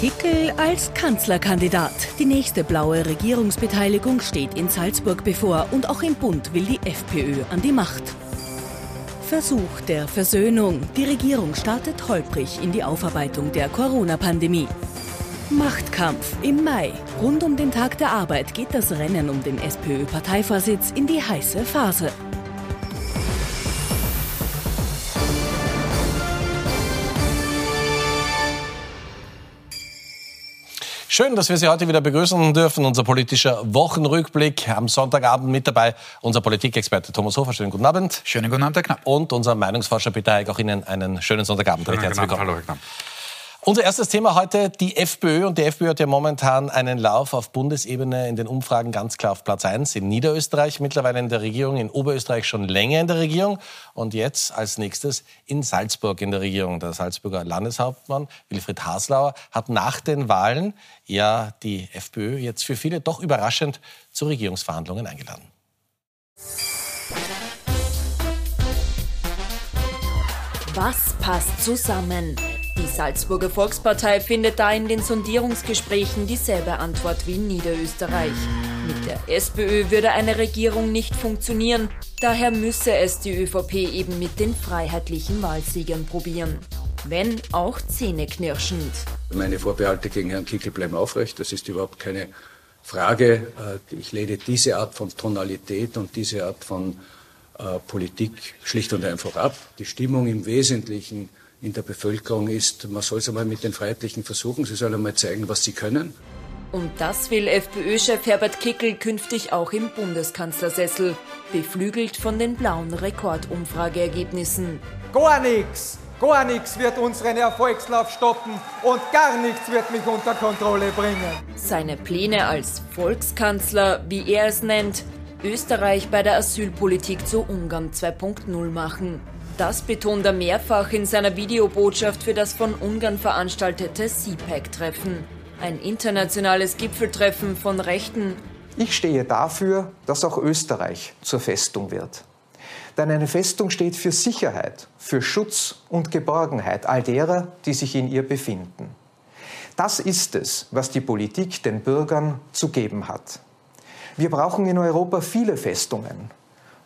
Kickel als Kanzlerkandidat. Die nächste blaue Regierungsbeteiligung steht in Salzburg bevor und auch im Bund will die FPÖ an die Macht. Versuch der Versöhnung. Die Regierung startet holprig in die Aufarbeitung der Corona-Pandemie. Machtkampf im Mai. Rund um den Tag der Arbeit geht das Rennen um den SPÖ-Parteivorsitz in die heiße Phase. Schön, dass wir Sie heute wieder begrüßen dürfen. Unser politischer Wochenrückblick am Sonntagabend mit dabei. Unser Politikexperte Thomas Hofer. Schönen guten Abend. Schönen guten Abend, Herr Knapp. Und unser Meinungsforscher Peter Eick. Auch Ihnen einen schönen Sonntagabend. Schönen Herzlich willkommen. Hallo, Herr Knapp. Unser erstes Thema heute, die FPÖ. Und die FPÖ hat ja momentan einen Lauf auf Bundesebene in den Umfragen ganz klar auf Platz 1 in Niederösterreich, mittlerweile in der Regierung, in Oberösterreich schon länger in der Regierung und jetzt als nächstes in Salzburg in der Regierung. Der Salzburger Landeshauptmann Wilfried Haslauer hat nach den Wahlen ja die FPÖ jetzt für viele doch überraschend zu Regierungsverhandlungen eingeladen. Was passt zusammen? Die Salzburger Volkspartei findet da in den Sondierungsgesprächen dieselbe Antwort wie in Niederösterreich. Mit der SPÖ würde eine Regierung nicht funktionieren, daher müsse es die ÖVP eben mit den freiheitlichen Wahlsiegern probieren. Wenn auch zähneknirschend. Meine Vorbehalte gegen Herrn Kickel bleiben aufrecht, das ist überhaupt keine Frage. Äh, ich lehne diese Art von Tonalität und diese Art von äh, Politik schlicht und einfach ab. Die Stimmung im Wesentlichen in der Bevölkerung ist, man soll es einmal mit den Freiheitlichen versuchen, sie sollen einmal zeigen, was sie können. Und das will FPÖ-Chef Herbert Kickel künftig auch im Bundeskanzlersessel, beflügelt von den blauen Rekordumfrageergebnissen. Gar nichts, gar nichts wird unseren Erfolgslauf stoppen und gar nichts wird mich unter Kontrolle bringen. Seine Pläne als Volkskanzler, wie er es nennt, Österreich bei der Asylpolitik zu Ungarn 2.0 machen. Das betont er mehrfach in seiner Videobotschaft für das von Ungarn veranstaltete CPAC-Treffen. Ein internationales Gipfeltreffen von Rechten. Ich stehe dafür, dass auch Österreich zur Festung wird. Denn eine Festung steht für Sicherheit, für Schutz und Geborgenheit all derer, die sich in ihr befinden. Das ist es, was die Politik den Bürgern zu geben hat. Wir brauchen in Europa viele Festungen,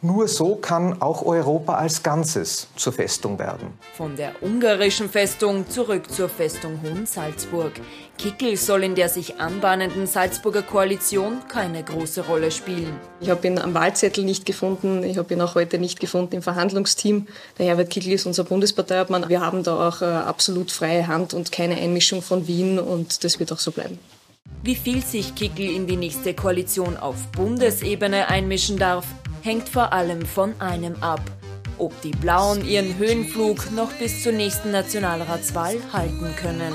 nur so kann auch Europa als Ganzes zur Festung werden. Von der ungarischen Festung zurück zur Festung Hohensalzburg. Kickel soll in der sich anbahnenden Salzburger Koalition keine große Rolle spielen. Ich habe ihn am Wahlzettel nicht gefunden, ich habe ihn auch heute nicht gefunden im Verhandlungsteam. Der Herbert Kickel ist unser Bundesparteiobmann. Wir haben da auch äh, absolut freie Hand und keine Einmischung von Wien und das wird auch so bleiben. Wie viel sich Kickel in die nächste Koalition auf Bundesebene einmischen darf, hängt vor allem von einem ab. Ob die Blauen ihren Höhenflug noch bis zur nächsten Nationalratswahl halten können.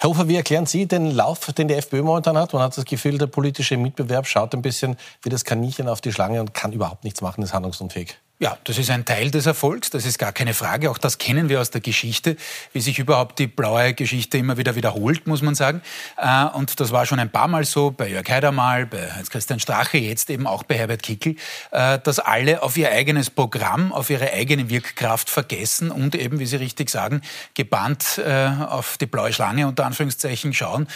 Herr Ufer, wie erklären Sie den Lauf, den die FPÖ momentan hat? Man hat das Gefühl, der politische Mitbewerb schaut ein bisschen wie das Kaninchen auf die Schlange und kann überhaupt nichts machen, ist handlungsunfähig. Ja, das ist ein Teil des Erfolgs, das ist gar keine Frage. Auch das kennen wir aus der Geschichte, wie sich überhaupt die blaue Geschichte immer wieder wiederholt, muss man sagen. Äh, und das war schon ein paar Mal so, bei Jörg Haider mal, bei Heinz-Christian Strache, jetzt eben auch bei Herbert Kickel, äh, dass alle auf ihr eigenes Programm, auf ihre eigene Wirkkraft vergessen und eben, wie Sie richtig sagen, gebannt äh, auf die blaue Schlange unter Anführungszeichen schauen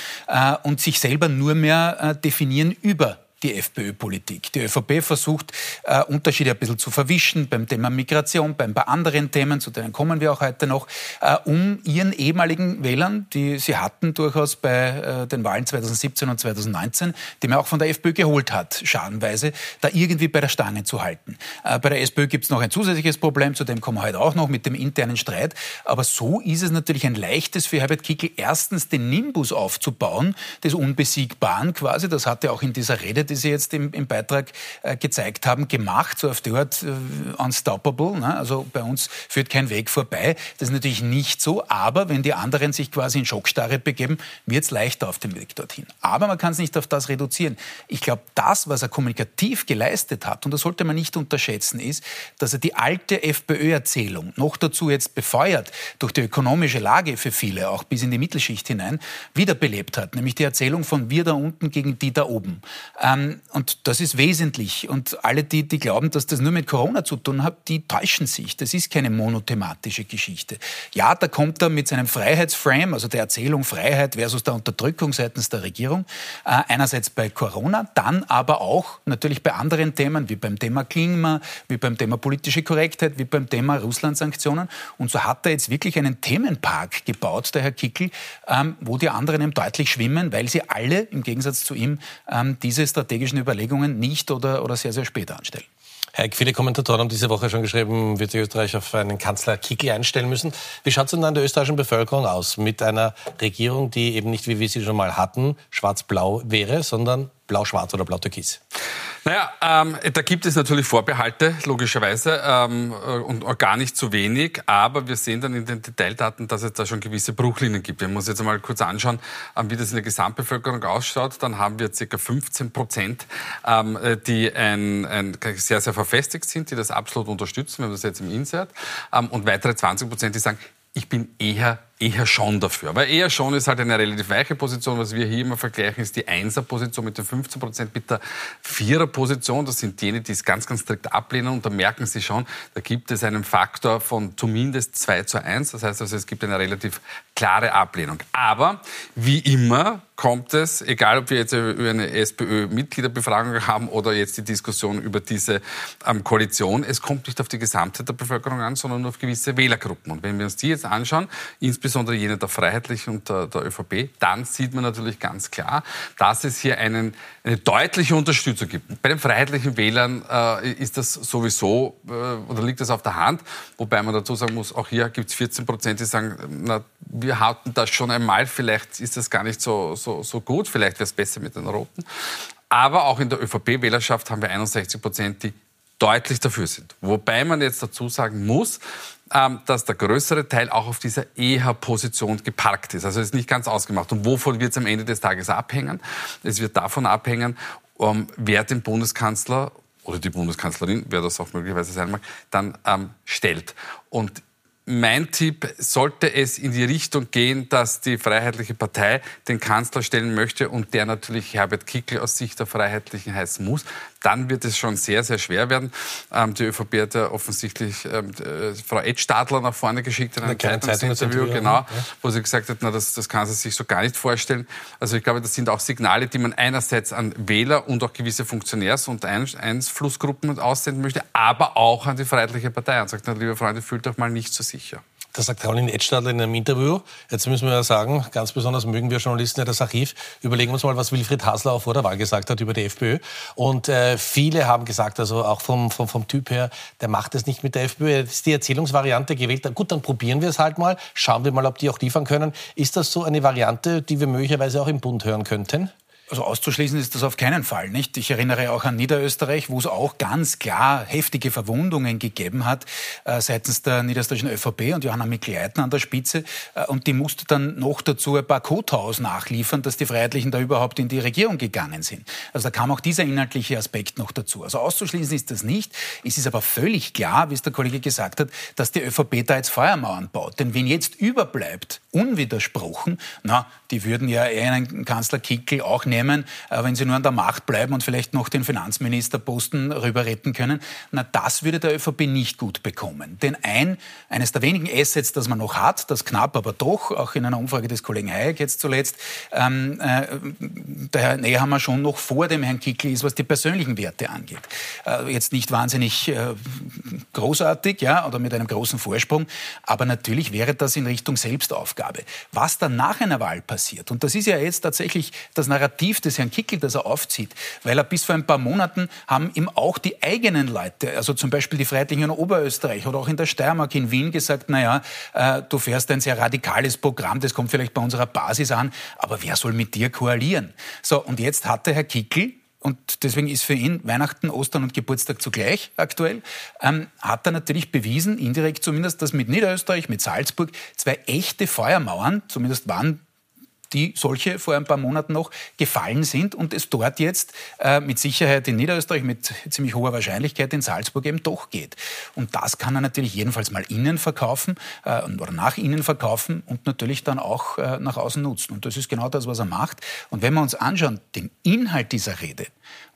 und sich selber nur mehr definieren über die FPÖ-Politik. Die ÖVP versucht, äh, Unterschiede ein bisschen zu verwischen beim Thema Migration, bei ein paar anderen Themen, zu denen kommen wir auch heute noch, äh, um ihren ehemaligen Wählern, die sie hatten durchaus bei äh, den Wahlen 2017 und 2019, die man auch von der FPÖ geholt hat, schadenweise, da irgendwie bei der Stange zu halten. Äh, bei der SPÖ gibt es noch ein zusätzliches Problem, zu dem kommen wir heute auch noch, mit dem internen Streit. Aber so ist es natürlich ein leichtes für Herbert Kickl, erstens den Nimbus aufzubauen, des Unbesiegbaren quasi. Das hat er auch in dieser Rede die Sie jetzt im, im Beitrag äh, gezeigt haben, gemacht, so auf die Art äh, unstoppable. Ne? Also bei uns führt kein Weg vorbei. Das ist natürlich nicht so, aber wenn die anderen sich quasi in Schockstarre begeben, wird es leichter auf dem Weg dorthin. Aber man kann es nicht auf das reduzieren. Ich glaube, das, was er kommunikativ geleistet hat, und das sollte man nicht unterschätzen, ist, dass er die alte FPÖ-Erzählung, noch dazu jetzt befeuert durch die ökonomische Lage für viele, auch bis in die Mittelschicht hinein, wiederbelebt hat. Nämlich die Erzählung von wir da unten gegen die da oben. Ähm, und das ist wesentlich. Und alle, die, die glauben, dass das nur mit Corona zu tun hat, die täuschen sich. Das ist keine monothematische Geschichte. Ja, da kommt er mit seinem Freiheitsframe, also der Erzählung Freiheit versus der Unterdrückung seitens der Regierung, äh, einerseits bei Corona, dann aber auch natürlich bei anderen Themen, wie beim Thema Klima, wie beim Thema politische Korrektheit, wie beim Thema Russland-Sanktionen. Und so hat er jetzt wirklich einen Themenpark gebaut, der Herr Kickel, ähm, wo die anderen ihm deutlich schwimmen, weil sie alle im Gegensatz zu ihm ähm, diese strategischen Überlegungen nicht oder, oder sehr, sehr spät anstellen. Herr, viele Kommentatoren haben diese Woche schon geschrieben, wird Österreich auf einen Kanzler Kickel einstellen müssen. Wie schaut es denn an der österreichischen Bevölkerung aus mit einer Regierung, die eben nicht, wie wir sie schon mal hatten, schwarz-blau wäre, sondern blau-schwarz oder blau-türkis? Naja, ähm, da gibt es natürlich Vorbehalte, logischerweise, ähm, und gar nicht zu wenig. Aber wir sehen dann in den Detaildaten, dass es da schon gewisse Bruchlinien gibt. Wenn wir uns jetzt einmal kurz anschauen, ähm, wie das in der Gesamtbevölkerung ausschaut, dann haben wir ca. 15 Prozent, ähm, die ein, ein, sehr, sehr verfestigt sind, die das absolut unterstützen. Wir haben das jetzt im Insert. Ähm, und weitere 20 Prozent, die sagen, ich bin eher eher schon dafür. Aber eher schon ist halt eine relativ weiche Position. Was wir hier immer vergleichen, ist die Einser-Position mit den 15 Prozent mit der Vierer-Position. Das sind jene, die es ganz, ganz strikt ablehnen. Und da merken Sie schon, da gibt es einen Faktor von zumindest 2 zu 1. Das heißt also, es gibt eine relativ klare Ablehnung. Aber wie immer kommt es, egal ob wir jetzt über eine SPÖ-Mitgliederbefragung haben oder jetzt die Diskussion über diese ähm, Koalition, es kommt nicht auf die Gesamtheit der Bevölkerung an, sondern nur auf gewisse Wählergruppen. Und wenn wir uns die jetzt anschauen, insbesondere insbesondere jene der Freiheitlichen und der, der ÖVP, dann sieht man natürlich ganz klar, dass es hier einen, eine deutliche Unterstützung gibt. Bei den freiheitlichen Wählern äh, ist das sowieso, äh, oder liegt das auf der Hand, wobei man dazu sagen muss, auch hier gibt es 14 Prozent, die sagen, na, wir hatten das schon einmal, vielleicht ist das gar nicht so, so, so gut, vielleicht wäre es besser mit den Roten. Aber auch in der ÖVP-Wählerschaft haben wir 61 Prozent, die deutlich dafür sind. Wobei man jetzt dazu sagen muss, dass der größere Teil auch auf dieser EH-Position geparkt ist. Also ist nicht ganz ausgemacht. Und wovon wird es am Ende des Tages abhängen? Es wird davon abhängen, um, wer den Bundeskanzler oder die Bundeskanzlerin, wer das auch möglicherweise sein mag, dann ähm, stellt. Und mein Tipp, sollte es in die Richtung gehen, dass die Freiheitliche Partei den Kanzler stellen möchte und der natürlich Herbert Kickl aus Sicht der Freiheitlichen heißen muss, dann wird es schon sehr, sehr schwer werden. Ähm, die ÖVP hat ja offensichtlich ähm, äh, Frau Ed Stadler nach vorne geschickt in einem Zeitungsinterview, genau, ja. wo sie gesagt hat, na, das, das kann sie sich so gar nicht vorstellen. Also ich glaube, das sind auch Signale, die man einerseits an Wähler und auch gewisse Funktionärs- und Einflussgruppen aussenden möchte, aber auch an die Freiheitliche Partei. Und sagt, na, liebe Freunde, fühlt euch mal nicht so sicher. Das sagt Caroline Edstadler in einem Interview. Jetzt müssen wir ja sagen, ganz besonders mögen wir Journalisten ja das Archiv. Überlegen wir uns mal, was Wilfried Hasler auch vor der Wahl gesagt hat über die FPÖ. Und äh, viele haben gesagt, also auch vom, vom, vom Typ her, der macht es nicht mit der FPÖ. Er ist die Erzählungsvariante gewählt. Gut, dann probieren wir es halt mal. Schauen wir mal, ob die auch liefern können. Ist das so eine Variante, die wir möglicherweise auch im Bund hören könnten? Also auszuschließen ist das auf keinen Fall, nicht? Ich erinnere auch an Niederösterreich, wo es auch ganz klar heftige Verwundungen gegeben hat äh, seitens der niederösterreichischen ÖVP und Johanna Mikl-Leitner an der Spitze. Äh, und die musste dann noch dazu ein paar Kothaus nachliefern, dass die Freiheitlichen da überhaupt in die Regierung gegangen sind. Also da kam auch dieser inhaltliche Aspekt noch dazu. Also auszuschließen ist das nicht. Es ist aber völlig klar, wie es der Kollege gesagt hat, dass die ÖVP da jetzt Feuermauern baut. Denn wenn jetzt überbleibt, unwidersprochen, na, die würden ja eher einen Kanzler Kickel auch nehmen, äh, wenn sie nur an der Macht bleiben und vielleicht noch den Finanzministerposten rüber retten können. Na, das würde der ÖVP nicht gut bekommen. Denn ein, eines der wenigen Assets, das man noch hat, das knapp aber doch, auch in einer Umfrage des Kollegen Hayek jetzt zuletzt, ähm, äh, der Herr Nehammer schon noch vor dem Herrn Kickl ist, was die persönlichen Werte angeht. Äh, jetzt nicht wahnsinnig äh, großartig, ja, oder mit einem großen Vorsprung, aber natürlich wäre das in Richtung Selbstaufgabe. Was dann nach einer Wahl passiert, und das ist ja jetzt tatsächlich das Narrativ, des Herrn Kickel, das er aufzieht, weil er bis vor ein paar Monaten haben ihm auch die eigenen Leute, also zum Beispiel die Freiheitlichen in Oberösterreich oder auch in der Steiermark in Wien gesagt, naja, äh, du fährst ein sehr radikales Programm, das kommt vielleicht bei unserer Basis an, aber wer soll mit dir koalieren? So, und jetzt hat der Herr Kickel und deswegen ist für ihn Weihnachten, Ostern und Geburtstag zugleich aktuell, ähm, hat er natürlich bewiesen, indirekt zumindest, dass mit Niederösterreich, mit Salzburg zwei echte Feuermauern, zumindest waren die solche vor ein paar Monaten noch gefallen sind und es dort jetzt äh, mit Sicherheit in Niederösterreich mit ziemlich hoher Wahrscheinlichkeit in Salzburg eben doch geht. Und das kann er natürlich jedenfalls mal innen verkaufen äh, oder nach innen verkaufen und natürlich dann auch äh, nach außen nutzen. Und das ist genau das, was er macht. Und wenn wir uns anschauen, den Inhalt dieser Rede,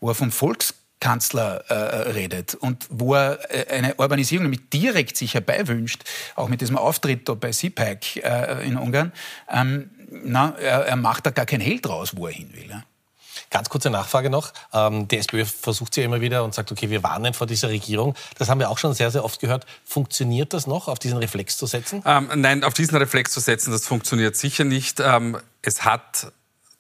wo er vom Volks Kanzler äh, redet und wo er äh, eine Urbanisierung nämlich direkt sich herbeiwünscht, auch mit diesem Auftritt da bei CPAC äh, in Ungarn, ähm, na, er, er, macht da gar kein Hehl draus, wo er hin will. Ja. Ganz kurze Nachfrage noch. Ähm, die SPÖ versucht sie ja immer wieder und sagt, okay, wir warnen vor dieser Regierung. Das haben wir auch schon sehr, sehr oft gehört. Funktioniert das noch, auf diesen Reflex zu setzen? Ähm, nein, auf diesen Reflex zu setzen, das funktioniert sicher nicht. Ähm, es hat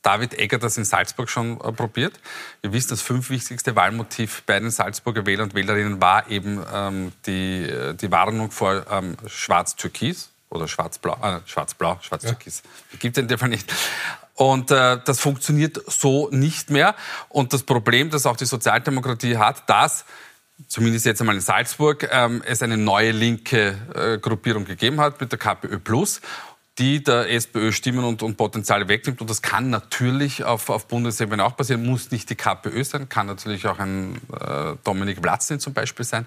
David Egger das in Salzburg schon äh, probiert. Wir wissen, das fünf wichtigste Wahlmotiv bei den Salzburger Wählern und Wählerinnen war eben ähm, die, äh, die Warnung vor ähm, Schwarz-Türkis oder Schwarz-Blau, äh, Schwarz-Blau, Schwarz-Türkis. Ja. Gibt es in dem Fall nicht. Und äh, das funktioniert so nicht mehr. Und das Problem, das auch die Sozialdemokratie hat, dass zumindest jetzt einmal in Salzburg, ähm, es eine neue linke äh, Gruppierung gegeben hat mit der KPÖ Plus die der SPÖ Stimmen und, und Potenziale wegnimmt. Und das kann natürlich auf, auf Bundesebene auch passieren. Muss nicht die KPÖ sein, kann natürlich auch ein äh, Dominik Platzny zum Beispiel sein.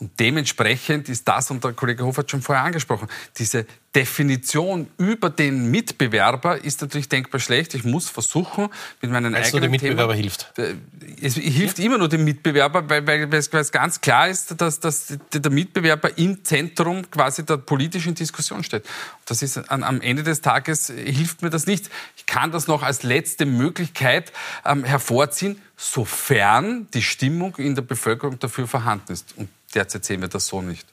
Und dementsprechend ist das, und der Kollege Hof hat schon vorher angesprochen, diese Definition über den Mitbewerber ist natürlich denkbar schlecht. Ich muss versuchen, mit meinen Weißt eigenen der Mitbewerber Themen, hilft? Äh, es hilft ja? immer nur dem Mitbewerber, weil, weil, weil, es ganz klar ist, dass, dass der Mitbewerber im Zentrum quasi der politischen Diskussion steht. Das ist an, am Ende des Tages hilft mir das nicht. Ich kann das noch als letzte Möglichkeit ähm, hervorziehen, sofern die Stimmung in der Bevölkerung dafür vorhanden ist. Und derzeit sehen wir das so nicht.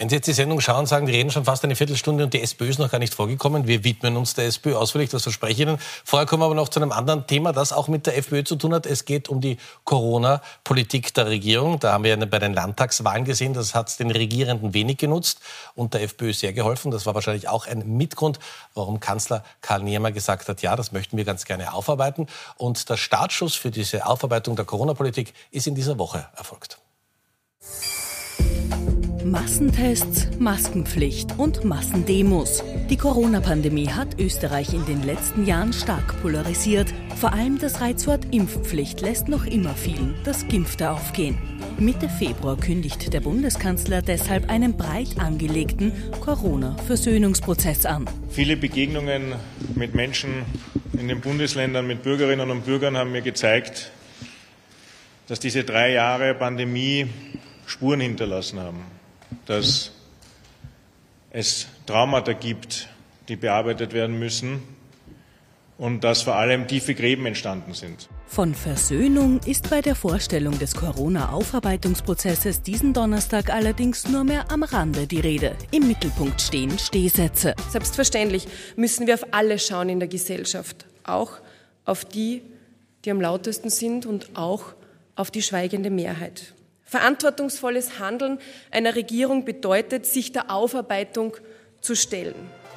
Wenn Sie jetzt die Sendung schauen, sagen, die reden schon fast eine Viertelstunde und die SPÖ ist noch gar nicht vorgekommen. Wir widmen uns der SPÖ ausführlich, das verspreche ich Ihnen. Vorher kommen wir aber noch zu einem anderen Thema, das auch mit der FPÖ zu tun hat. Es geht um die Corona-Politik der Regierung. Da haben wir bei den Landtagswahlen gesehen, das hat den Regierenden wenig genutzt und der FPÖ sehr geholfen. Das war wahrscheinlich auch ein Mitgrund, warum Kanzler Karl Niemer gesagt hat, ja, das möchten wir ganz gerne aufarbeiten. Und der Startschuss für diese Aufarbeitung der Corona-Politik ist in dieser Woche erfolgt. Massentests, Maskenpflicht und Massendemos. Die Corona-Pandemie hat Österreich in den letzten Jahren stark polarisiert. Vor allem das Reizwort Impfpflicht lässt noch immer vielen das Gimpfte aufgehen. Mitte Februar kündigt der Bundeskanzler deshalb einen breit angelegten Corona-Versöhnungsprozess an. Viele Begegnungen mit Menschen in den Bundesländern, mit Bürgerinnen und Bürgern haben mir gezeigt, dass diese drei Jahre Pandemie Spuren hinterlassen haben dass es Traumata gibt, die bearbeitet werden müssen und dass vor allem tiefe Gräben entstanden sind. Von Versöhnung ist bei der Vorstellung des Corona-Aufarbeitungsprozesses diesen Donnerstag allerdings nur mehr am Rande die Rede. Im Mittelpunkt stehen Stehsätze. Selbstverständlich müssen wir auf alle schauen in der Gesellschaft, auch auf die, die am lautesten sind und auch auf die schweigende Mehrheit. Verantwortungsvolles Handeln einer Regierung bedeutet, sich der Aufarbeitung zu stellen.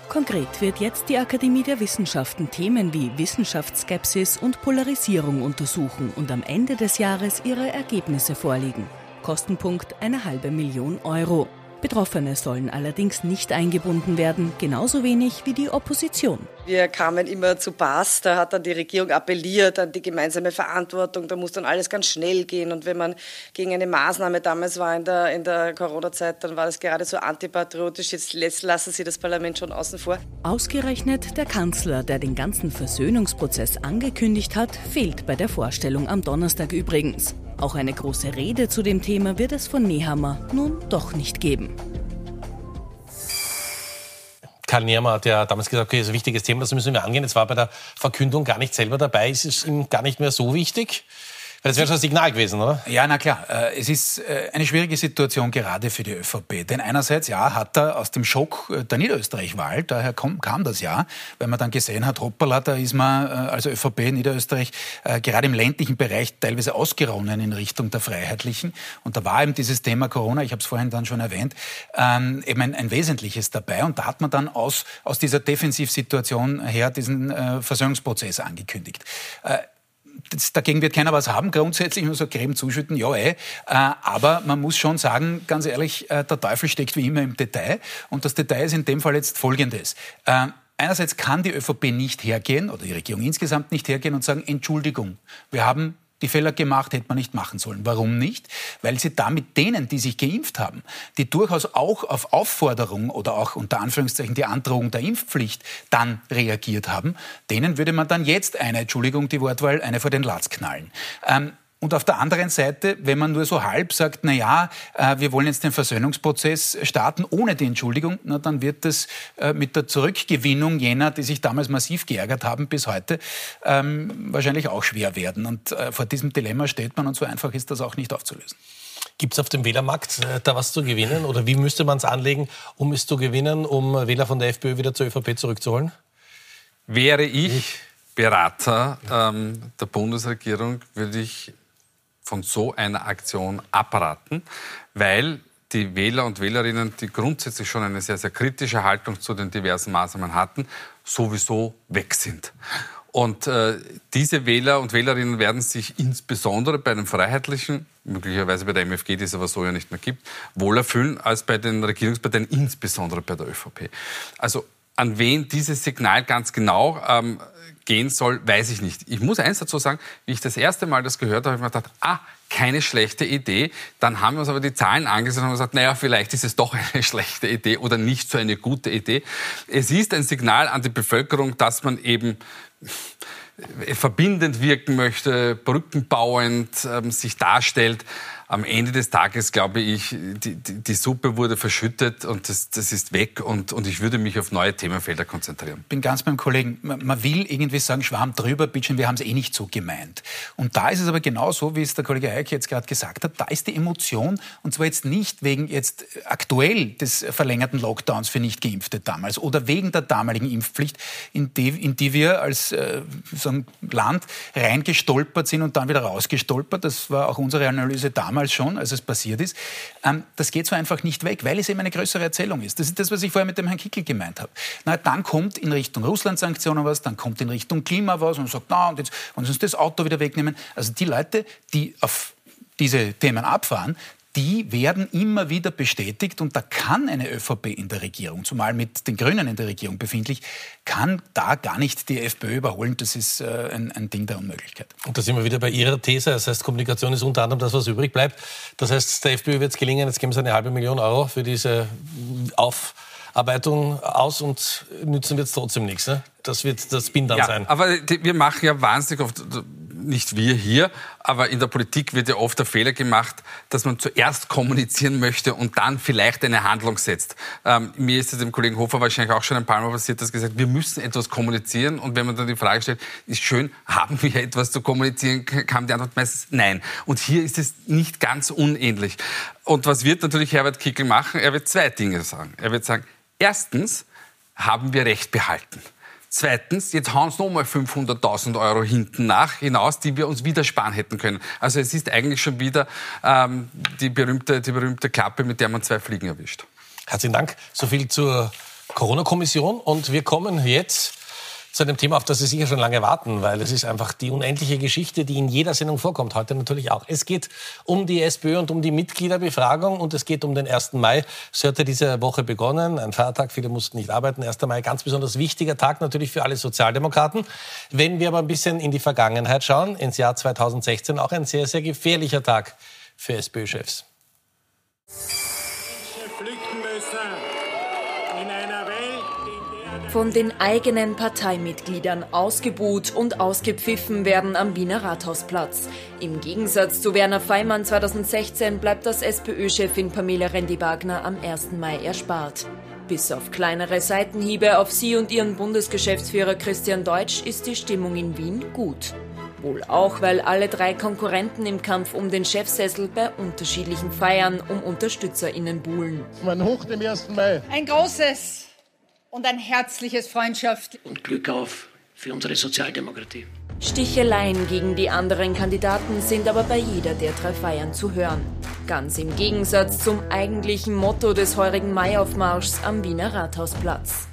Konkret wird jetzt die Akademie der Wissenschaften Themen wie Wissenschaftsskepsis und Polarisierung untersuchen und am Ende des Jahres ihre Ergebnisse vorlegen. Kostenpunkt eine halbe Million Euro. Betroffene sollen allerdings nicht eingebunden werden, genauso wenig wie die Opposition. Wir kamen immer zu Pass, da hat dann die Regierung appelliert an die gemeinsame Verantwortung, da muss dann alles ganz schnell gehen. Und wenn man gegen eine Maßnahme damals war in der, in der Corona-Zeit, dann war das geradezu antipatriotisch. Jetzt lassen Sie das Parlament schon außen vor. Ausgerechnet der Kanzler, der den ganzen Versöhnungsprozess angekündigt hat, fehlt bei der Vorstellung am Donnerstag übrigens. Auch eine große Rede zu dem Thema wird es von Nehammer nun doch nicht geben. Karl Niermer hat ja damals gesagt, okay, das ist ein wichtiges Thema, das müssen wir angehen. Jetzt war bei der Verkündung gar nicht selber dabei. Ist ihm gar nicht mehr so wichtig? Das wäre schon ein Signal gewesen, oder? Ja, na klar. Äh, es ist äh, eine schwierige Situation gerade für die ÖVP. Denn einerseits, ja, hat er aus dem Schock äh, der Niederösterreich-Wahl, daher kam, das ja, weil man dann gesehen hat, hoppala, da ist man also ÖVP in Niederösterreich gerade im ländlichen Bereich teilweise ausgeronnen in Richtung der Freiheitlichen. Und da war eben dieses Thema Corona, ich habe es vorhin dann schon erwähnt, ähm, eben ein, ein, wesentliches dabei. Und da hat man dann aus, aus dieser Defensivsituation her diesen Versöhnungsprozess angekündigt. Das, dagegen wird keiner was haben, grundsätzlich nur so Creme zuschütten, ja eh. Äh, aber man muss schon sagen, ganz ehrlich, äh, der Teufel steckt wie immer im Detail. Und das Detail ist in dem Fall jetzt folgendes. Äh, einerseits kann die ÖVP nicht hergehen oder die Regierung insgesamt nicht hergehen und sagen, Entschuldigung, wir haben die Fehler gemacht, hätte man nicht machen sollen. Warum nicht? Weil sie damit denen, die sich geimpft haben, die durchaus auch auf Aufforderung oder auch unter Anführungszeichen die Androhung der Impfpflicht dann reagiert haben, denen würde man dann jetzt eine, Entschuldigung die Wortwahl, eine vor den Latz knallen. Ähm, und auf der anderen Seite, wenn man nur so halb sagt, na ja, äh, wir wollen jetzt den Versöhnungsprozess starten ohne die Entschuldigung, na, dann wird das äh, mit der Zurückgewinnung jener, die sich damals massiv geärgert haben, bis heute ähm, wahrscheinlich auch schwer werden. Und äh, vor diesem Dilemma steht man und so einfach ist das auch nicht aufzulösen. Gibt es auf dem Wählermarkt äh, da was zu gewinnen? Oder wie müsste man es anlegen, um es zu gewinnen, um Wähler von der FPÖ wieder zur ÖVP zurückzuholen? Wäre ich Berater ähm, der Bundesregierung, würde ich von so einer Aktion abraten, weil die Wähler und Wählerinnen, die grundsätzlich schon eine sehr, sehr kritische Haltung zu den diversen Maßnahmen hatten, sowieso weg sind. Und äh, diese Wähler und Wählerinnen werden sich insbesondere bei den Freiheitlichen, möglicherweise bei der MFG, die es aber so ja nicht mehr gibt, wohler fühlen als bei den Regierungsparteien, insbesondere bei der ÖVP. Also an wen dieses Signal ganz genau ähm, gehen soll, weiß ich nicht. Ich muss eins dazu sagen, wie ich das erste Mal das gehört habe, habe ich mir gedacht, ah, keine schlechte Idee. Dann haben wir uns aber die Zahlen angesehen und gesagt, naja, vielleicht ist es doch eine schlechte Idee oder nicht so eine gute Idee. Es ist ein Signal an die Bevölkerung, dass man eben verbindend wirken möchte, brückenbauend ähm, sich darstellt am Ende des Tages, glaube ich, die, die, die Suppe wurde verschüttet und das, das ist weg und, und ich würde mich auf neue Themenfelder konzentrieren. Ich bin ganz beim Kollegen. Man will irgendwie sagen, Schwarm drüber, bitteschön, wir haben es eh nicht so gemeint. Und da ist es aber genau so, wie es der Kollege Eick jetzt gerade gesagt hat, da ist die Emotion und zwar jetzt nicht wegen jetzt aktuell des verlängerten Lockdowns für Nicht-Geimpfte damals oder wegen der damaligen Impfpflicht, in die, in die wir als äh, so ein Land reingestolpert sind und dann wieder rausgestolpert. Das war auch unsere Analyse damals damals schon, als es passiert ist, ähm, das geht so einfach nicht weg, weil es eben eine größere Erzählung ist. Das ist das, was ich vorher mit dem Herrn Kickel gemeint habe. Na, dann kommt in Richtung Russland-Sanktionen was, dann kommt in Richtung Klima was und sagt, na, und jetzt wollen sie uns das Auto wieder wegnehmen. Also die Leute, die auf diese Themen abfahren, die werden immer wieder bestätigt und da kann eine ÖVP in der Regierung, zumal mit den Grünen in der Regierung befindlich, kann da gar nicht die FPÖ überholen. Das ist äh, ein, ein, Ding der Unmöglichkeit. Und da sind wir wieder bei Ihrer These. Das heißt, Kommunikation ist unter anderem das, was übrig bleibt. Das heißt, der FPÖ wird es gelingen, jetzt geben Sie eine halbe Million Euro für diese Aufarbeitung aus und nützen wird es trotzdem nichts. Ne? Das wird das Bin dann ja, sein. Aber wir machen ja wahnsinnig oft nicht wir hier, aber in der Politik wird ja oft der Fehler gemacht, dass man zuerst kommunizieren möchte und dann vielleicht eine Handlung setzt. Ähm, mir ist es dem Kollegen Hofer wahrscheinlich auch schon ein paar Mal passiert, dass gesagt, wir müssen etwas kommunizieren und wenn man dann die Frage stellt, ist schön, haben wir etwas zu kommunizieren, kam die Antwort meistens nein. Und hier ist es nicht ganz unähnlich. Und was wird natürlich Herbert Kickel machen? Er wird zwei Dinge sagen. Er wird sagen, erstens haben wir Recht behalten. Zweitens, jetzt hauen sie nochmal 500.000 Euro hinten nach hinaus, die wir uns wieder sparen hätten können. Also es ist eigentlich schon wieder ähm, die, berühmte, die berühmte Klappe, mit der man zwei Fliegen erwischt. Herzlichen Dank. So viel zur Corona-Kommission. Und wir kommen jetzt zu einem Thema, auf das Sie sicher schon lange warten, weil es ist einfach die unendliche Geschichte, die in jeder Sendung vorkommt, heute natürlich auch. Es geht um die SPÖ und um die Mitgliederbefragung und es geht um den 1. Mai. Es hat ja diese Woche begonnen, ein Feiertag, viele mussten nicht arbeiten. 1. Mai, ganz besonders wichtiger Tag natürlich für alle Sozialdemokraten. Wenn wir aber ein bisschen in die Vergangenheit schauen, ins Jahr 2016 auch ein sehr, sehr gefährlicher Tag für SPÖ-Chefs. Von den eigenen Parteimitgliedern ausgebuht und ausgepfiffen werden am Wiener Rathausplatz. Im Gegensatz zu Werner Feimann 2016 bleibt das SPÖ-Chefin Pamela Rendi-Wagner am 1. Mai erspart. Bis auf kleinere Seitenhiebe auf sie und ihren Bundesgeschäftsführer Christian Deutsch ist die Stimmung in Wien gut. Wohl auch, weil alle drei Konkurrenten im Kampf um den Chefsessel bei unterschiedlichen Feiern um UnterstützerInnen buhlen. Mein Hoch dem 1. Mai. Ein großes und ein herzliches Freundschaft. Und Glück auf für unsere Sozialdemokratie. Sticheleien gegen die anderen Kandidaten sind aber bei jeder der drei Feiern zu hören. Ganz im Gegensatz zum eigentlichen Motto des heurigen Maiaufmarschs am Wiener Rathausplatz.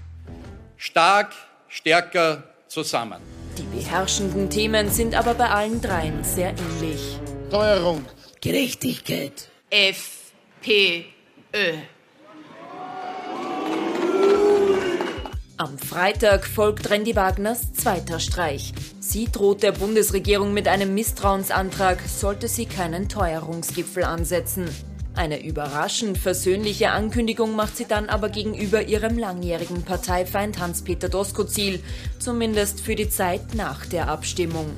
Stark, stärker, zusammen. Die beherrschenden Themen sind aber bei allen dreien sehr ähnlich. Steuerung. Gerechtigkeit. FPÖ. Am Freitag folgt Randy Wagners zweiter Streich. Sie droht der Bundesregierung mit einem Misstrauensantrag, sollte sie keinen Teuerungsgipfel ansetzen. Eine überraschend versöhnliche Ankündigung macht sie dann aber gegenüber ihrem langjährigen Parteifeind Hans-Peter Doskozil, zumindest für die Zeit nach der Abstimmung.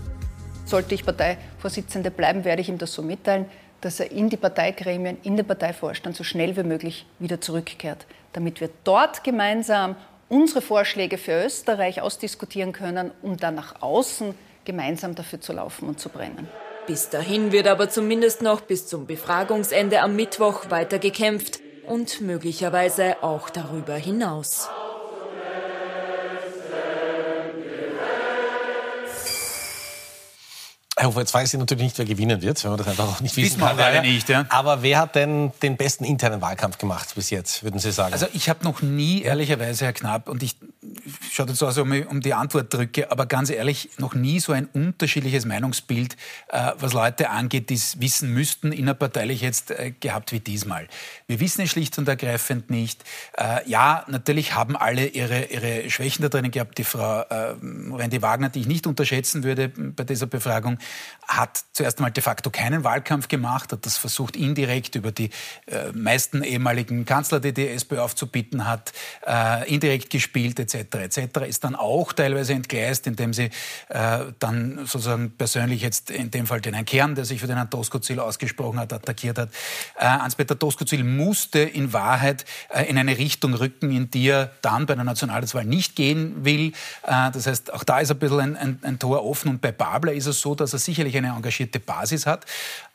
Sollte ich Parteivorsitzende bleiben, werde ich ihm das so mitteilen, dass er in die Parteigremien, in den Parteivorstand so schnell wie möglich wieder zurückkehrt, damit wir dort gemeinsam unsere Vorschläge für Österreich ausdiskutieren können, um dann nach außen gemeinsam dafür zu laufen und zu brennen. Bis dahin wird aber zumindest noch bis zum Befragungsende am Mittwoch weiter gekämpft und möglicherweise auch darüber hinaus. Jetzt weiß ich natürlich nicht, wer gewinnen wird, wenn man das einfach auch nicht wissen, wissen kann. Wir nicht, ja. Aber wer hat denn den besten internen Wahlkampf gemacht bis jetzt, würden Sie sagen? Also ich habe noch nie, ehrlicherweise, Herr Knapp, und ich schaut jetzt so aus, um, um die Antwort drücke, aber ganz ehrlich, noch nie so ein unterschiedliches Meinungsbild, äh, was Leute angeht, die es wissen müssten, innerparteilich jetzt äh, gehabt wie diesmal. Wir wissen es schlicht und ergreifend nicht. Äh, ja, natürlich haben alle ihre, ihre Schwächen da drinnen gehabt. Die Frau äh, Randy Wagner, die ich nicht unterschätzen würde bei dieser Befragung, hat zuerst einmal de facto keinen Wahlkampf gemacht, hat das versucht indirekt über die äh, meisten ehemaligen Kanzler, die die SPÖ aufzubieten hat, äh, indirekt gespielt etc. etc. Ist dann auch teilweise entgleist, indem sie äh, dann sozusagen persönlich jetzt in dem Fall den Herrn Kern, der sich für den Herrn Doskozil ausgesprochen hat, attackiert hat. Äh, Hans-Peter Doskozil musste in Wahrheit äh, in eine Richtung rücken, in die er dann bei der Nationalratswahl nicht gehen will. Äh, das heißt, auch da ist ein bisschen ein, ein, ein Tor offen und bei Babler ist es so, dass er sicherlich eine engagierte Basis hat.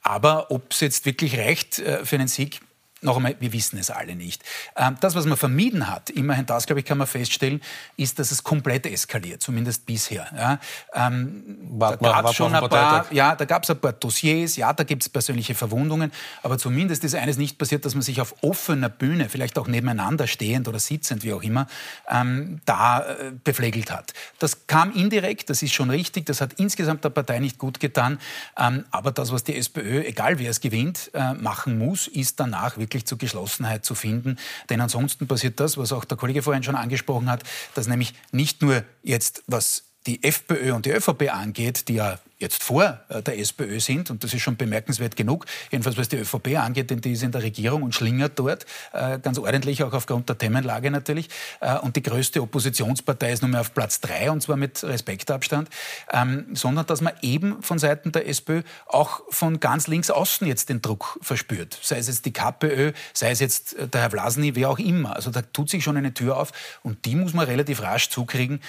Aber ob es jetzt wirklich reicht äh, für einen Sieg, noch einmal, wir wissen es alle nicht. Ähm, das, was man vermieden hat, immerhin das, glaube ich, kann man feststellen, ist, dass es komplett eskaliert, zumindest bisher. Ja, ähm, da gab es schon ein paar, ja, da gab es ein paar Dossiers, ja, da gibt es persönliche Verwundungen, aber zumindest ist eines nicht passiert, dass man sich auf offener Bühne, vielleicht auch nebeneinander stehend oder sitzend, wie auch immer, ähm, da äh, beflegelt hat. Das kam indirekt, das ist schon richtig, das hat insgesamt der Partei nicht gut getan, ähm, aber das, was die SPÖ, egal wer es gewinnt, äh, machen muss, ist danach wirklich wirklich zur Geschlossenheit zu finden. Denn ansonsten passiert das, was auch der Kollege vorhin schon angesprochen hat, dass nämlich nicht nur jetzt, was die FPÖ und die ÖVP angeht, die ja jetzt vor äh, der SPÖ sind, und das ist schon bemerkenswert genug, jedenfalls was die ÖVP angeht, denn die ist in der Regierung und schlingert dort, äh, ganz ordentlich, auch aufgrund der Themenlage natürlich. Äh, und die größte Oppositionspartei ist nunmehr auf Platz drei, und zwar mit Respektabstand, ähm, sondern dass man eben von Seiten der SPÖ auch von ganz links außen jetzt den Druck verspürt. Sei es jetzt die KPÖ, sei es jetzt der Herr Vlasny, wer auch immer. Also da tut sich schon eine Tür auf und die muss man relativ rasch zukriegen.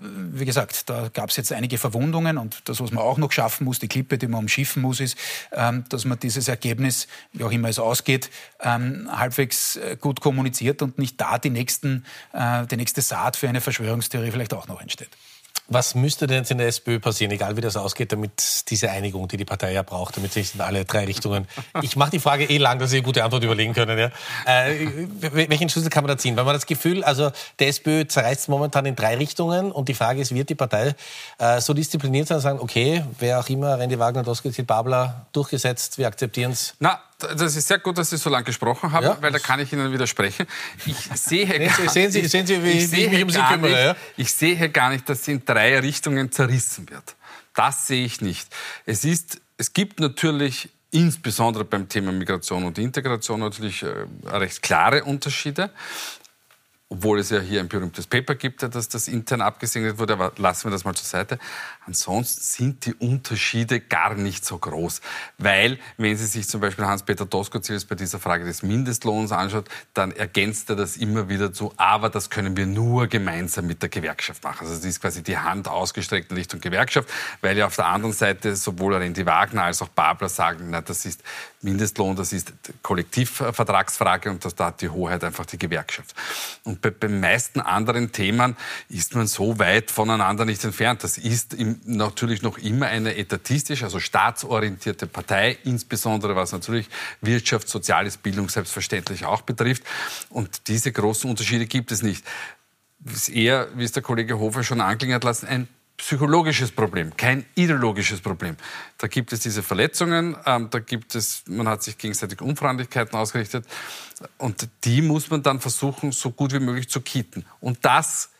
Wie gesagt, da gab es jetzt einige Verwundungen und das, was man auch noch schaffen muss, die Klippe, die man umschiffen muss, ist, ähm, dass man dieses Ergebnis, wie auch immer es ausgeht, ähm, halbwegs äh, gut kommuniziert und nicht da die, nächsten, äh, die nächste Saat für eine Verschwörungstheorie vielleicht auch noch entsteht. Was müsste denn jetzt in der SPÖ passieren, egal wie das ausgeht, damit diese Einigung, die die Partei ja braucht, damit sich in alle drei Richtungen. Ich mache die Frage eh lang, dass Sie eine gute Antwort überlegen können. Ja. Äh, welchen Schlüssel kann man da ziehen? Weil man das Gefühl, also der SPÖ zerreißt momentan in drei Richtungen und die Frage ist, wird die Partei äh, so diszipliniert sein und sagen, okay, wer auch immer, Randy Wagner, Doskizil, Babler, durchgesetzt, wir akzeptieren es? Na, das ist sehr gut, dass Sie so lange gesprochen haben, ja. weil da kann ich Ihnen widersprechen. Ich sehe gar, sehen Sie, sehen Sie wie ich, ich mich um Sie kümmere. Nicht, ja? Ich sehe gar nicht, dass sie in drei Richtungen zerrissen wird. Das sehe ich nicht. Es, ist, es gibt natürlich insbesondere beim Thema Migration und Integration natürlich äh, recht klare Unterschiede obwohl es ja hier ein berühmtes Paper gibt, das das intern abgesegnet wurde, aber lassen wir das mal zur Seite. Ansonsten sind die Unterschiede gar nicht so groß, weil wenn Sie sich zum Beispiel Hans-Peter Doskozils bei dieser Frage des Mindestlohns anschaut, dann ergänzt er das immer wieder zu, aber das können wir nur gemeinsam mit der Gewerkschaft machen. Also das ist quasi die Hand ausgestreckt in Richtung Gewerkschaft, weil ja auf der anderen Seite sowohl Randy Wagner als auch Babler sagen, na, das ist Mindestlohn, das ist Kollektivvertragsfrage und das, da hat die Hoheit einfach die Gewerkschaft. Und bei den meisten anderen Themen ist man so weit voneinander nicht entfernt. Das ist im, natürlich noch immer eine etatistische, also staatsorientierte Partei, insbesondere was natürlich Wirtschaft, Soziales, Bildung selbstverständlich auch betrifft. Und diese großen Unterschiede gibt es nicht. Das ist eher, wie es der Kollege Hofer schon anklingen lassen, ein psychologisches Problem, kein ideologisches Problem. Da gibt es diese Verletzungen, ähm, da gibt es, man hat sich gegenseitig Unfreundlichkeiten ausgerichtet und die muss man dann versuchen, so gut wie möglich zu kitten. Und das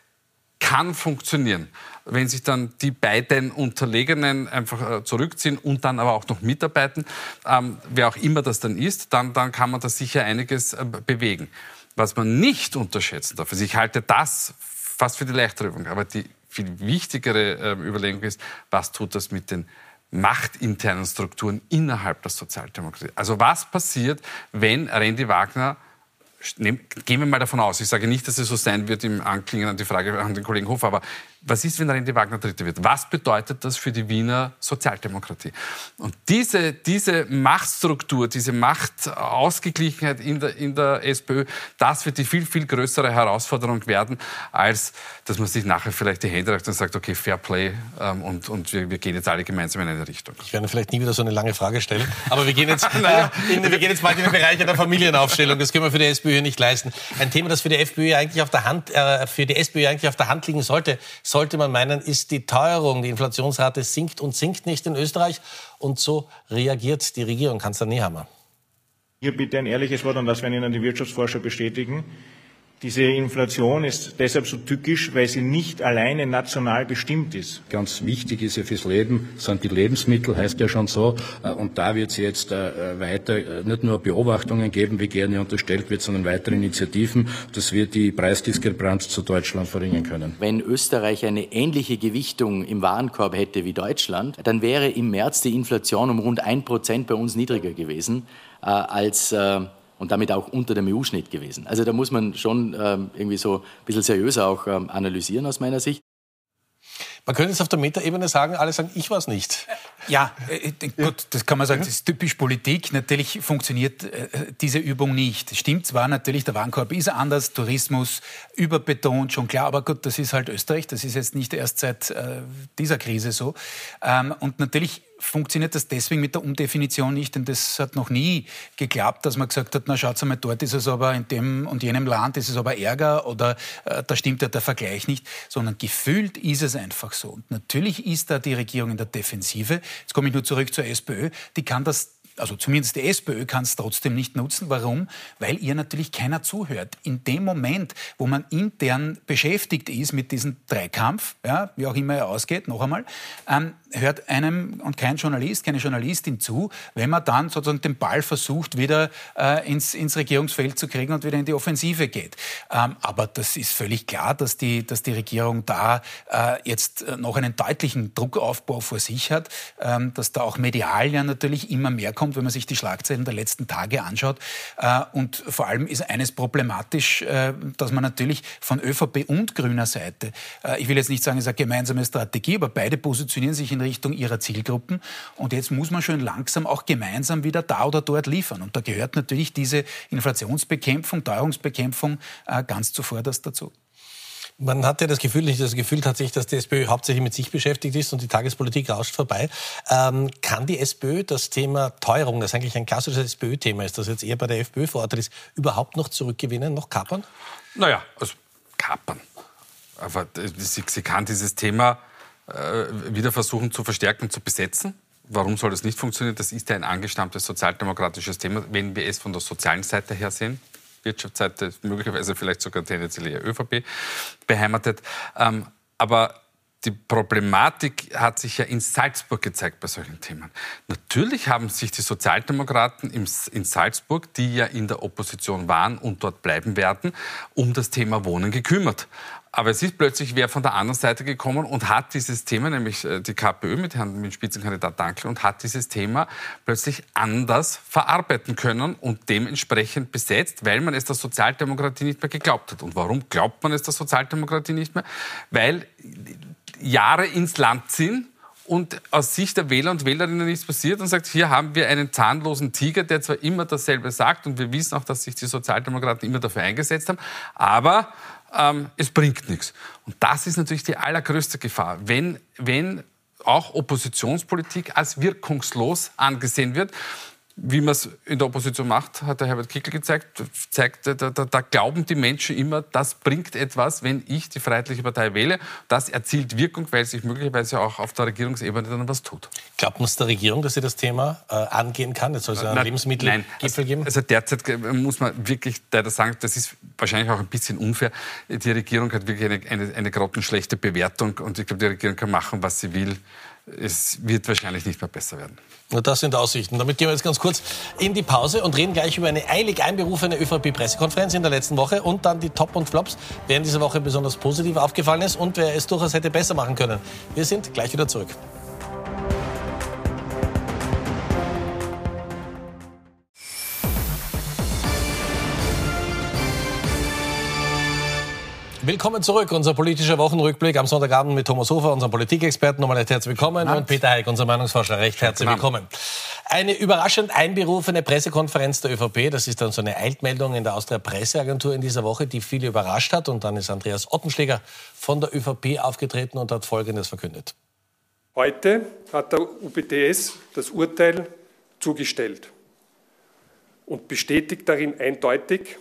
kann funktionieren. Wenn sich dann die beiden Unterlegenen einfach äh, zurückziehen und dann aber auch noch mitarbeiten, ähm, wer auch immer das dann ist, dann, dann kann man da sicher einiges äh, bewegen. Was man nicht unterschätzen darf, also ich halte das fast für die leichtere Übung, aber die viel wichtigere äh, Überlegung ist, was tut das mit den machtinternen Strukturen innerhalb der Sozialdemokratie. Also was passiert, wenn Randy Wagner gehen wir mal davon aus, ich sage nicht, dass es so sein wird im Anklingen an die Frage an den Kollegen Hofer, aber was ist, wenn René Wagner Dritte wird? Was bedeutet das für die Wiener Sozialdemokratie? Und diese, diese Machtstruktur, diese Machtausgeglichenheit in der, in der SPÖ, das wird die viel, viel größere Herausforderung werden, als dass man sich nachher vielleicht die Hände reicht und sagt, okay, Fair Play ähm, und, und wir, wir, gehen jetzt alle gemeinsam in eine Richtung. Ich werde vielleicht nie wieder so eine lange Frage stellen, aber wir gehen jetzt, naja, in, wir gehen jetzt mal in den Bereich der Familienaufstellung. Das können wir für die SPÖ nicht leisten. Ein Thema, das für die FPÖ eigentlich auf der Hand, äh, für die SPÖ eigentlich auf der Hand liegen sollte, sollte man meinen, ist die Teuerung. Die Inflationsrate sinkt und sinkt nicht in Österreich. Und so reagiert die Regierung. Kanzler Nehammer. Hier bitte ein ehrliches Wort, und das werden Ihnen die Wirtschaftsforscher bestätigen. Diese Inflation ist deshalb so tückisch, weil sie nicht alleine national bestimmt ist. Ganz wichtig ist ja fürs Leben, sind die Lebensmittel, heißt ja schon so. Äh, und da wird es jetzt äh, weiter äh, nicht nur Beobachtungen geben, wie gerne unterstellt wird, sondern weitere Initiativen, dass wir die Preisdiskrepanz zu Deutschland verringern können. Wenn Österreich eine ähnliche Gewichtung im Warenkorb hätte wie Deutschland, dann wäre im März die Inflation um rund ein Prozent bei uns niedriger gewesen als und damit auch unter dem EU-Schnitt gewesen. Also da muss man schon ähm, irgendwie so ein bisschen seriöser auch ähm, analysieren aus meiner Sicht. Man könnte jetzt auf der Metaebene sagen, alle sagen, ich war es nicht. Ja, äh, äh gut, das kann man sagen, das ist typisch Politik. Natürlich funktioniert äh, diese Übung nicht. Stimmt zwar, natürlich, der Warenkorb ist anders, Tourismus überbetont, schon klar, aber gut, das ist halt Österreich, das ist jetzt nicht erst seit äh, dieser Krise so. Ähm, und natürlich funktioniert das deswegen mit der Umdefinition nicht, denn das hat noch nie geklappt, dass man gesagt hat, na schaut mal, dort ist es aber in dem und jenem Land ist es aber Ärger oder äh, da stimmt ja der Vergleich nicht, sondern gefühlt ist es einfach so. Und natürlich ist da die Regierung in der Defensive. Jetzt komme ich nur zurück zur SPÖ, die kann das also zumindest die SPÖ kann es trotzdem nicht nutzen. Warum? Weil ihr natürlich keiner zuhört. In dem Moment, wo man intern beschäftigt ist mit diesem Dreikampf, ja, wie auch immer er ausgeht, noch einmal, ähm, hört einem und kein Journalist, keine Journalistin zu, wenn man dann sozusagen den Ball versucht, wieder äh, ins, ins Regierungsfeld zu kriegen und wieder in die Offensive geht. Ähm, aber das ist völlig klar, dass die, dass die Regierung da äh, jetzt noch einen deutlichen Druckaufbau vor sich hat, ähm, dass da auch medial ja natürlich immer mehr kommt, wenn man sich die Schlagzeilen der letzten Tage anschaut. Äh, und vor allem ist eines problematisch, äh, dass man natürlich von ÖVP und grüner Seite, äh, ich will jetzt nicht sagen, es ist eine gemeinsame Strategie, aber beide positionieren sich in Richtung ihrer Zielgruppen. Und jetzt muss man schön langsam auch gemeinsam wieder da oder dort liefern. Und da gehört natürlich diese Inflationsbekämpfung, Teuerungsbekämpfung ganz zuvorderst dazu. Man hat ja das Gefühl, nicht das Gefühl tatsächlich, dass die SPÖ hauptsächlich mit sich beschäftigt ist und die Tagespolitik rauscht vorbei. Ähm, kann die SPÖ das Thema Teuerung, das eigentlich ein klassisches SPÖ-Thema ist, das jetzt eher bei der FPÖ verortet ist, überhaupt noch zurückgewinnen, noch kapern? Naja, also kapern. Aber sie, sie kann dieses Thema äh, wieder versuchen zu verstärken zu besetzen. Warum soll das nicht funktionieren? Das ist ja ein angestammtes sozialdemokratisches Thema, wenn wir es von der sozialen Seite her sehen. Wirtschaftsseite, möglicherweise vielleicht sogar tendenziell eher ÖVP beheimatet. Ähm, aber die Problematik hat sich ja in Salzburg gezeigt bei solchen Themen. Natürlich haben sich die Sozialdemokraten in Salzburg, die ja in der Opposition waren und dort bleiben werden, um das Thema Wohnen gekümmert. Aber es ist plötzlich wer von der anderen Seite gekommen und hat dieses Thema, nämlich äh, die KPÖ mit Herrn mit Spitzenkandidat Dankl, und hat dieses Thema plötzlich anders verarbeiten können und dementsprechend besetzt, weil man es der Sozialdemokratie nicht mehr geglaubt hat. Und warum glaubt man es der Sozialdemokratie nicht mehr? Weil Jahre ins Land sind und aus Sicht der Wähler und Wählerinnen nichts passiert und sagt, hier haben wir einen zahnlosen Tiger, der zwar immer dasselbe sagt und wir wissen auch, dass sich die Sozialdemokraten immer dafür eingesetzt haben, aber ähm, es bringt nichts. Und das ist natürlich die allergrößte Gefahr, wenn, wenn auch Oppositionspolitik als wirkungslos angesehen wird. Wie man es in der Opposition macht, hat der Herbert Kickl gezeigt, zeigt, da, da, da, glauben die Menschen immer, das bringt etwas, wenn ich die Freiheitliche Partei wähle. Das erzielt Wirkung, weil sich möglicherweise auch auf der Regierungsebene dann was tut. Glaubt man es der Regierung, dass sie das Thema äh, angehen kann? Jetzt soll es einen Lebensmittelgipfel also, geben? Also derzeit äh, muss man wirklich leider sagen, das ist wahrscheinlich auch ein bisschen unfair. Die Regierung hat wirklich eine, eine, eine grottenschlechte Bewertung und ich glaube, die Regierung kann machen, was sie will es wird wahrscheinlich nicht mehr besser werden. Na, das sind Aussichten. Damit gehen wir jetzt ganz kurz in die Pause und reden gleich über eine eilig einberufene ÖVP-Pressekonferenz in der letzten Woche und dann die Top und Flops, wer in dieser Woche besonders positiv aufgefallen ist und wer es durchaus hätte besser machen können. Wir sind gleich wieder zurück. Willkommen zurück. Unser politischer Wochenrückblick am Sonntagabend mit Thomas Hofer, unserem Politikexperten. Nochmal recht herzlich willkommen. Und Peter Heik, unser Meinungsforscher. Recht herzlich willkommen. Eine überraschend einberufene Pressekonferenz der ÖVP. Das ist dann so eine Eiltmeldung in der Austria Presseagentur in dieser Woche, die viele überrascht hat. Und dann ist Andreas Ottenschläger von der ÖVP aufgetreten und hat Folgendes verkündet. Heute hat der UPTS das Urteil zugestellt und bestätigt darin eindeutig,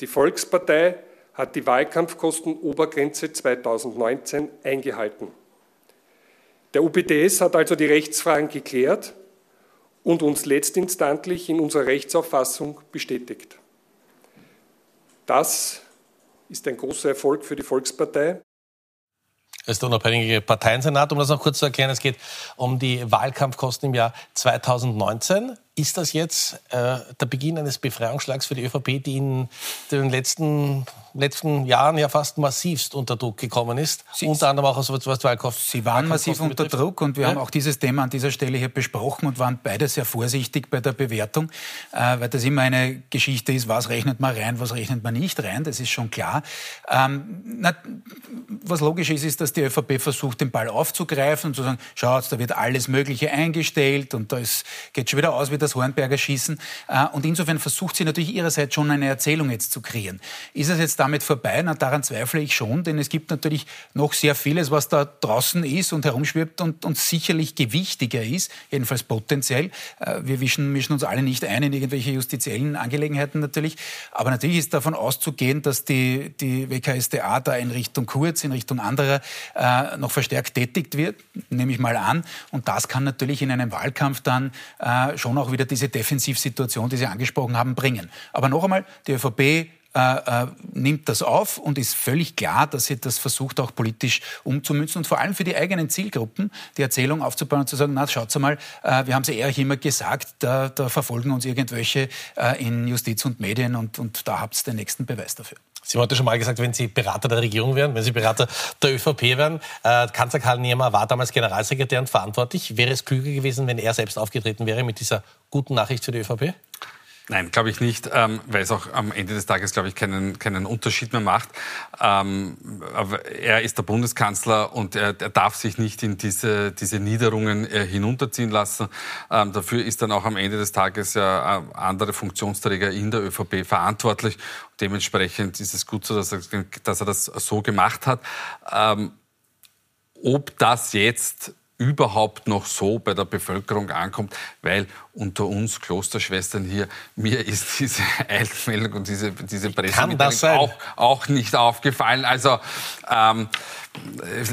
die Volkspartei hat die Wahlkampfkostenobergrenze 2019 eingehalten. Der UPTS hat also die Rechtsfragen geklärt und uns letztinstantlich in unserer Rechtsauffassung bestätigt. Das ist ein großer Erfolg für die Volkspartei. Ist der unabhängige Parteiensenat. Um das noch kurz zu erklären, es geht um die Wahlkampfkosten im Jahr 2019. Ist das jetzt äh, der Beginn eines Befreiungsschlags für die ÖVP, die in den letzten, letzten Jahren ja fast massivst unter Druck gekommen ist? Sie, unter anderem auch was, was Wahlkampf. Sie waren massiv unter betrifft. Druck und wir ja? haben auch dieses Thema an dieser Stelle hier besprochen und waren beide sehr vorsichtig bei der Bewertung, äh, weil das immer eine Geschichte ist, was rechnet man rein, was rechnet man nicht rein, das ist schon klar. Ähm, na, was logisch ist, ist, dass die ÖVP versucht, den Ball aufzugreifen und zu sagen, schaut, da wird alles Mögliche eingestellt und da geht schon wieder aus wie das Hornberger Schießen. Äh, und insofern versucht sie natürlich ihrerseits schon eine Erzählung jetzt zu kreieren. Ist es jetzt damit vorbei? Na, daran zweifle ich schon, denn es gibt natürlich noch sehr vieles, was da draußen ist und herumschwirbt und, und sicherlich gewichtiger ist, jedenfalls potenziell. Äh, wir mischen, mischen uns alle nicht ein in irgendwelche justiziellen Angelegenheiten natürlich. Aber natürlich ist davon auszugehen, dass die, die WKSDA da in Richtung Kurz, in Richtung anderer äh, noch verstärkt tätigt wird, nehme ich mal an. Und das kann natürlich in einem Wahlkampf dann schon auch wieder diese Defensivsituation, die Sie angesprochen haben, bringen. Aber noch einmal, die ÖVP äh, äh, nimmt das auf und ist völlig klar, dass sie das versucht auch politisch umzumünzen und vor allem für die eigenen Zielgruppen die Erzählung aufzubauen und zu sagen, na schaut mal, äh, wir haben es eher immer gesagt, da, da verfolgen uns irgendwelche äh, in Justiz und Medien und, und da habt ihr den nächsten Beweis dafür. Sie haben heute schon mal gesagt, wenn Sie Berater der Regierung wären, wenn Sie Berater der ÖVP wären, äh, Kanzler Karl Niemer war damals Generalsekretär und verantwortlich. Wäre es klüger gewesen, wenn er selbst aufgetreten wäre mit dieser guten Nachricht für die ÖVP? Nein, glaube ich nicht, ähm, weil es auch am Ende des Tages, glaube ich, keinen, keinen Unterschied mehr macht. Ähm, aber er ist der Bundeskanzler und er, er darf sich nicht in diese, diese Niederungen äh, hinunterziehen lassen. Ähm, dafür ist dann auch am Ende des Tages ja äh, andere Funktionsträger in der ÖVP verantwortlich. Dementsprechend ist es gut so, dass er, dass er das so gemacht hat. Ähm, ob das jetzt überhaupt noch so bei der Bevölkerung ankommt, weil unter uns Klosterschwestern hier, mir ist diese Eilmeldung und diese, diese Pressemitteilung auch, auch nicht aufgefallen. Also ähm,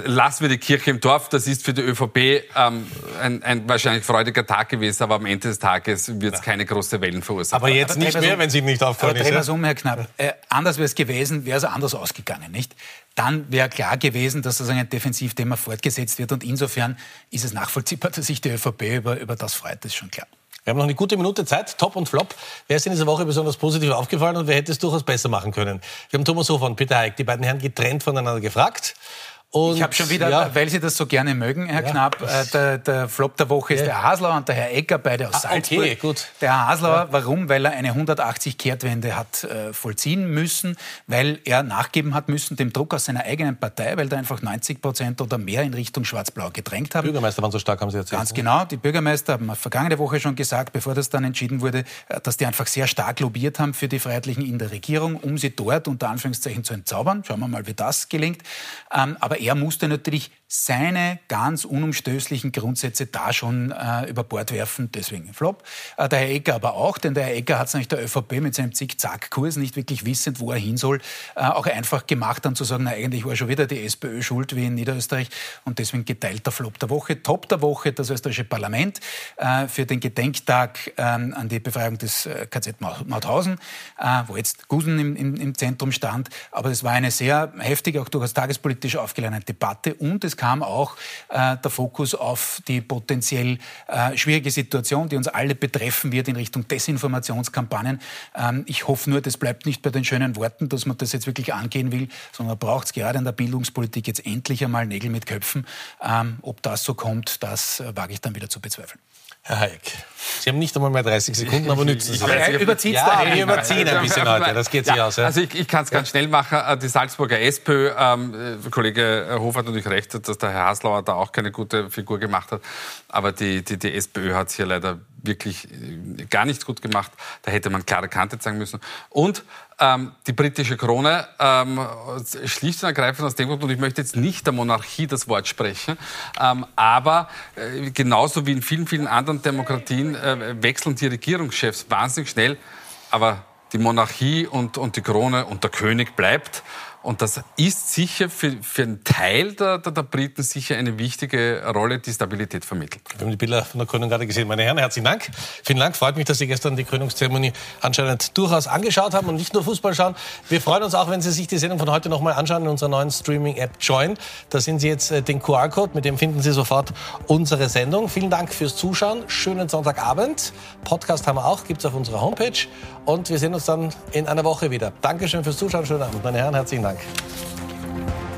lassen wir die Kirche im Dorf. Das ist für die ÖVP ähm, ein, ein wahrscheinlich freudiger Tag gewesen, aber am Ende des Tages wird es keine große Wellen verursachen. Aber jetzt aber nicht mehr, um, wenn Sie nicht aufgefallen ist. Aber ja? um, Herr Knapp. Äh, anders wäre es gewesen, wäre es anders ausgegangen, nicht? Dann wäre klar gewesen, dass sozusagen ein Defensivthema fortgesetzt wird und insofern ist es nachvollziehbar, dass sich die ÖVP über, über das freut, das ist schon klar. Wir haben noch eine gute Minute Zeit. Top und Flop. Wer ist in dieser Woche besonders positiv aufgefallen und wer hätte es durchaus besser machen können? Wir haben Thomas Hofer und Peter Heik, die beiden Herren getrennt voneinander gefragt. Und, ich habe schon wieder, ja. weil Sie das so gerne mögen, Herr ja. Knapp, äh, der, der, Flop der Woche ist ja. der Haslauer und der Herr Ecker, beide aus ah, Salzburg. Okay, gut. Der Herr Haslauer, warum? Weil er eine 180-Kehrtwende hat äh, vollziehen müssen, weil er nachgeben hat müssen dem Druck aus seiner eigenen Partei, weil da einfach 90 Prozent oder mehr in Richtung Schwarz-Blau gedrängt haben. Die Bürgermeister waren so stark, haben Sie erzählt. Ganz genau. Die Bürgermeister haben vergangene Woche schon gesagt, bevor das dann entschieden wurde, äh, dass die einfach sehr stark lobbyiert haben für die Freiheitlichen in der Regierung, um sie dort unter Anführungszeichen zu entzaubern. Schauen wir mal, wie das gelingt. Ähm, aber er musste natürlich seine ganz unumstößlichen Grundsätze da schon äh, über Bord werfen, deswegen Flop. Äh, der Herr Ecker aber auch, denn der Herr Ecker hat es nämlich der ÖVP mit seinem Zick-Zack-Kurs, nicht wirklich wissend, wo er hin soll, äh, auch einfach gemacht, dann zu sagen, na, eigentlich war schon wieder die SPÖ schuld wie in Niederösterreich und deswegen geteilter Flop der Woche. Top der Woche das österreichische Parlament äh, für den Gedenktag ähm, an die Befreiung des äh, KZ Mauthausen, äh, wo jetzt Gusen im, im, im Zentrum stand. Aber es war eine sehr heftige, auch durchaus tagespolitisch aufgeladene Debatte und es kam auch äh, der Fokus auf die potenziell äh, schwierige Situation, die uns alle betreffen wird in Richtung Desinformationskampagnen. Ähm, ich hoffe nur, das bleibt nicht bei den schönen Worten, dass man das jetzt wirklich angehen will, sondern braucht es gerade in der Bildungspolitik jetzt endlich einmal Nägel mit Köpfen. Ähm, ob das so kommt, das äh, wage ich dann wieder zu bezweifeln. Herr Hayek, Sie haben nicht einmal mehr 30 Sekunden, aber nützen Sie Aber er überzieht Ja, wir überziehen ein bisschen heute, das geht sich ja, aus. Ja. Also ich, ich kann es ganz schnell machen. Äh, Die Salzburger SPÖ, ähm, äh, Kollege Hof hat natürlich recht, dass der Herr Haslauer da auch keine gute Figur gemacht hat. Aber die, die, die SPÖ hat es hier leider wirklich äh, gar nicht gut gemacht. Da hätte man klare Kante zeigen müssen. Und ähm, die britische Krone ähm, schlicht und ergreifend aus dem Grund, und ich möchte jetzt nicht der Monarchie das Wort sprechen, ähm, aber äh, genauso wie in vielen, vielen anderen Demokratien äh, wechseln die Regierungschefs wahnsinnig schnell, aber die Monarchie und, und die Krone und der König bleibt. Und das ist sicher für, für einen Teil der, der, der Briten sicher eine wichtige Rolle, die Stabilität vermittelt. Wir haben die Bilder von der Krönung gerade gesehen. Meine Herren, herzlichen Dank. Vielen Dank. Freut mich, dass Sie gestern die Krönungszeremonie anscheinend durchaus angeschaut haben und nicht nur Fußball schauen. Wir freuen uns auch, wenn Sie sich die Sendung von heute noch mal anschauen in unserer neuen Streaming-App Join. Da sehen Sie jetzt äh, den QR-Code, mit dem finden Sie sofort unsere Sendung. Vielen Dank fürs Zuschauen. Schönen Sonntagabend. Podcast haben wir auch, gibt's auf unserer Homepage. Und wir sehen uns dann in einer Woche wieder. Dankeschön fürs Zuschauen. Schönen Abend, meine Herren. Herzlichen Dank.